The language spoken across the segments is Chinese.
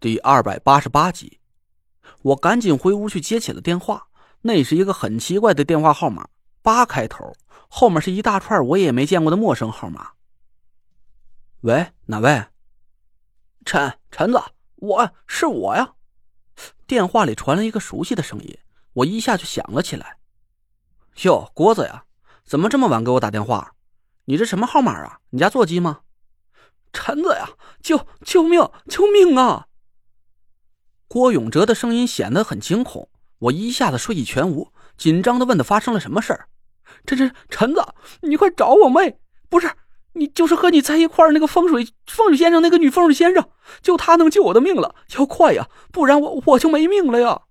第二百八十八集，我赶紧回屋去接起了电话。那是一个很奇怪的电话号码，八开头，后面是一大串我也没见过的陌生号码。喂，哪位？陈陈子，我是我呀。电话里传来一个熟悉的声音，我一下就想了起来。哟，郭子呀，怎么这么晚给我打电话？你这什么号码啊？你家座机吗？陈子呀，救救命！救命啊！郭永哲的声音显得很惊恐，我一下子睡意全无，紧张的问他发生了什么事儿。这这陈子，你快找我妹！不是你，就是和你在一块儿那个风水风水先生，那个女风水先生，就他能救我的命了，要快呀，不然我我就没命了呀！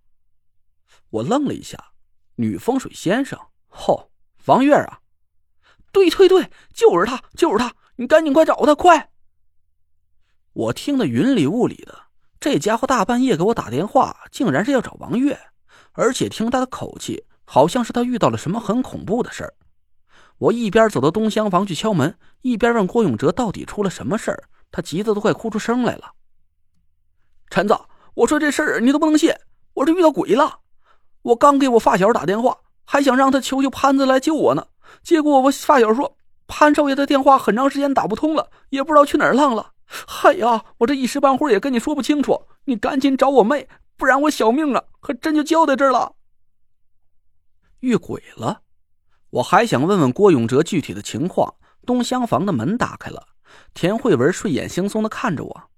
我愣了一下，女风水先生，吼，王月啊！对对对，就是他，就是他！你赶紧快找他，快！我听得云里雾里的。这家伙大半夜给我打电话，竟然是要找王月，而且听他的口气，好像是他遇到了什么很恐怖的事儿。我一边走到东厢房去敲门，一边问郭永哲到底出了什么事儿。他急得都快哭出声来了。陈子，我说这事儿你都不能信，我这遇到鬼了。我刚给我发小打电话，还想让他求求潘子来救我呢，结果我发小说潘少爷的电话很长时间打不通了，也不知道去哪儿浪了。嗨呀！我这一时半会儿也跟你说不清楚，你赶紧找我妹，不然我小命啊，可真就交在这儿了。遇鬼了！我还想问问郭永哲具体的情况。东厢房的门打开了，田慧文睡眼惺忪的看着我。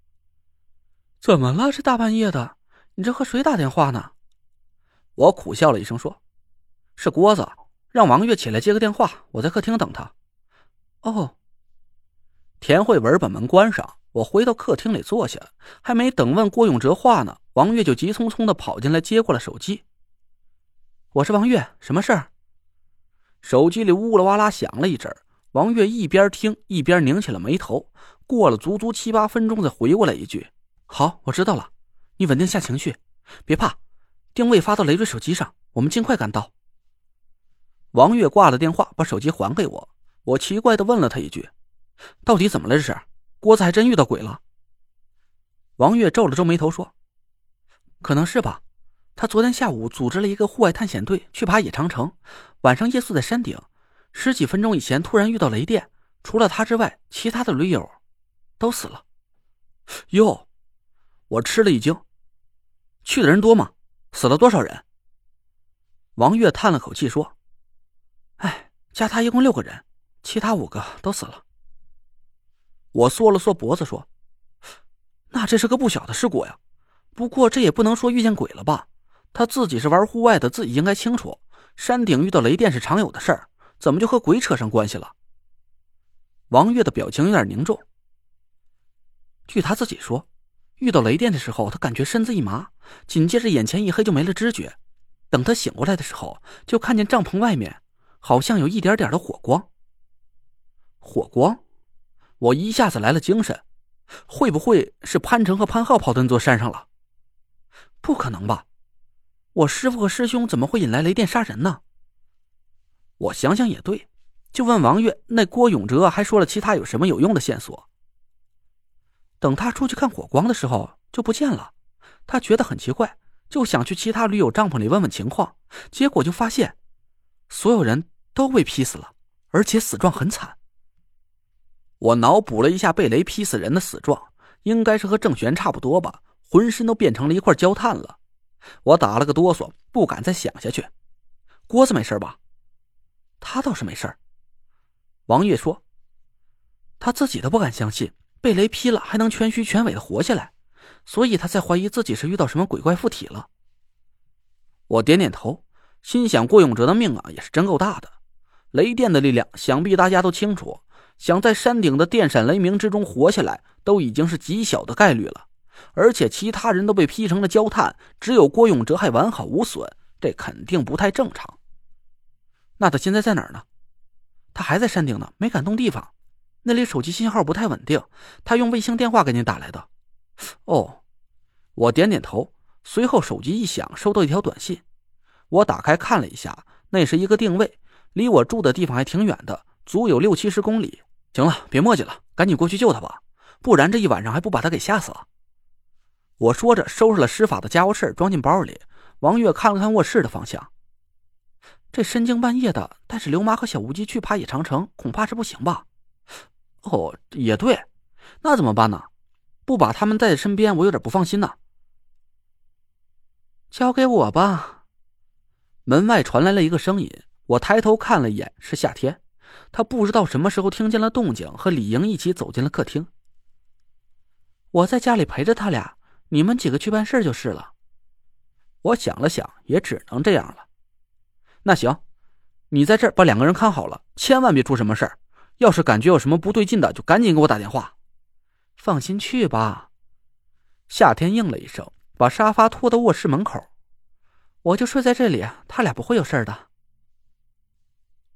怎么了？这大半夜的，你这和谁打电话呢？我苦笑了一声说：“是郭子，让王月起来接个电话，我在客厅等他。”哦。田慧文把门关上。我回到客厅里坐下，还没等问郭永哲话呢，王月就急匆匆的跑进来接过了手机。我是王月，什么事儿？手机里呜啦哇啦响了一阵儿，王月一边听一边拧起了眉头，过了足足七八分钟才回过来一句：“好，我知道了，你稳定下情绪，别怕，定位发到雷瑞手机上，我们尽快赶到。”王月挂了电话，把手机还给我。我奇怪的问了他一句：“到底怎么了？这是？”郭子还真遇到鬼了。王月皱了皱眉头说：“可能是吧。他昨天下午组织了一个户外探险队去爬野长城，晚上夜宿在山顶。十几分钟以前突然遇到雷电，除了他之外，其他的驴友都死了。”哟，我吃了一惊。去的人多吗？死了多少人？王月叹了口气说：“哎，加他一共六个人，其他五个都死了。”我缩了缩脖子说：“那这是个不小的事故呀。不过这也不能说遇见鬼了吧？他自己是玩户外的，自己应该清楚，山顶遇到雷电是常有的事儿，怎么就和鬼扯上关系了？”王月的表情有点凝重。据他自己说，遇到雷电的时候，他感觉身子一麻，紧接着眼前一黑，就没了知觉。等他醒过来的时候，就看见帐篷外面好像有一点点的火光。火光。我一下子来了精神，会不会是潘成和潘浩跑到那座山上了？不可能吧！我师傅和师兄怎么会引来雷电杀人呢？我想想也对，就问王月，那郭永哲还说了其他有什么有用的线索。等他出去看火光的时候就不见了，他觉得很奇怪，就想去其他驴友帐篷里问问情况，结果就发现所有人都被劈死了，而且死状很惨。我脑补了一下被雷劈死人的死状，应该是和郑玄差不多吧，浑身都变成了一块焦炭了。我打了个哆嗦，不敢再想下去。郭子没事吧？他倒是没事。王月说：“他自己都不敢相信被雷劈了还能全虚全尾的活下来，所以他才怀疑自己是遇到什么鬼怪附体了。”我点点头，心想：郭永哲的命啊，也是真够大的。雷电的力量，想必大家都清楚。想在山顶的电闪雷鸣之中活下来，都已经是极小的概率了。而且其他人都被劈成了焦炭，只有郭永哲还完好无损，这肯定不太正常。那他现在在哪儿呢？他还在山顶呢，没敢动地方。那里手机信号不太稳定，他用卫星电话给你打来的。哦，我点点头，随后手机一响，收到一条短信。我打开看了一下，那是一个定位，离我住的地方还挺远的，足有六七十公里。行了，别墨迹了，赶紧过去救他吧，不然这一晚上还不把他给吓死了。我说着，收拾了施法的家伙事装进包里。王月看了看卧室的方向，这深更半夜的，带着刘妈和小无忌去爬野长城，恐怕是不行吧？哦，也对，那怎么办呢？不把他们带在身边，我有点不放心呢。交给我吧。门外传来了一个声音，我抬头看了一眼，是夏天。他不知道什么时候听见了动静，和李莹一起走进了客厅。我在家里陪着他俩，你们几个去办事就是了。我想了想，也只能这样了。那行，你在这儿把两个人看好了，千万别出什么事儿。要是感觉有什么不对劲的，就赶紧给我打电话。放心去吧。夏天应了一声，把沙发拖到卧室门口。我就睡在这里，他俩不会有事的。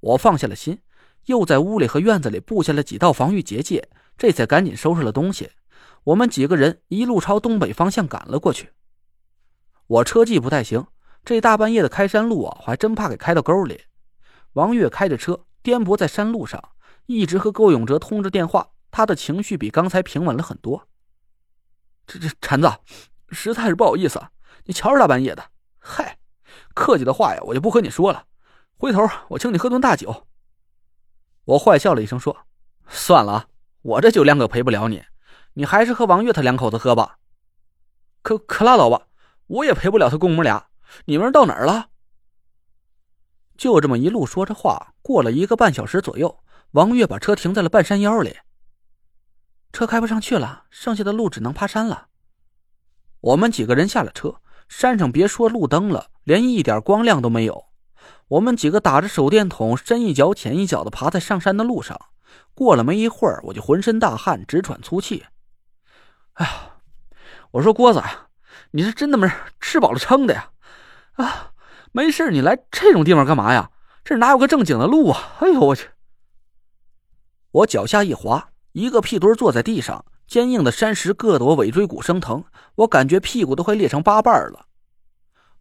我放下了心。又在屋里和院子里布下了几道防御结界，这才赶紧收拾了东西。我们几个人一路朝东北方向赶了过去。我车技不太行，这大半夜的开山路啊，我还真怕给开到沟里。王月开着车颠簸在山路上，一直和郭永哲通着电话，他的情绪比刚才平稳了很多。这这铲子，实在是不好意思，你瞧着大半夜的，嗨，客气的话呀，我就不和你说了。回头我请你喝顿大酒。我坏笑了一声，说：“算了，我这酒量可陪不了你，你还是和王月他两口子喝吧。可可拉倒吧，我也陪不了他公母俩。你们到哪儿了？”就这么一路说着话，过了一个半小时左右，王月把车停在了半山腰里。车开不上去了，剩下的路只能爬山了。我们几个人下了车，山上别说路灯了，连一点光亮都没有。我们几个打着手电筒，深一脚浅一脚的爬在上山的路上。过了没一会儿，我就浑身大汗，直喘粗气。哎呀，我说郭子，你是真他妈吃饱了撑的呀？啊，没事，你来这种地方干嘛呀？这哪有个正经的路啊？哎呦我去！我脚下一滑，一个屁墩坐在地上，坚硬的山石硌得我尾椎骨生疼，我感觉屁股都快裂成八瓣了。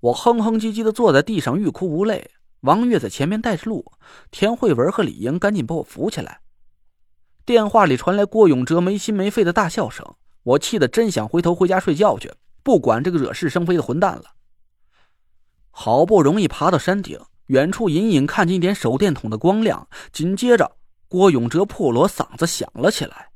我哼哼唧唧的坐在地上，欲哭无泪。王月在前面带着路，田慧文和李英赶紧把我扶起来。电话里传来郭永哲没心没肺的大笑声，我气得真想回头回家睡觉去，不管这个惹是生非的混蛋了。好不容易爬到山顶，远处隐隐看见一点手电筒的光亮，紧接着郭永哲破锣嗓子响了起来。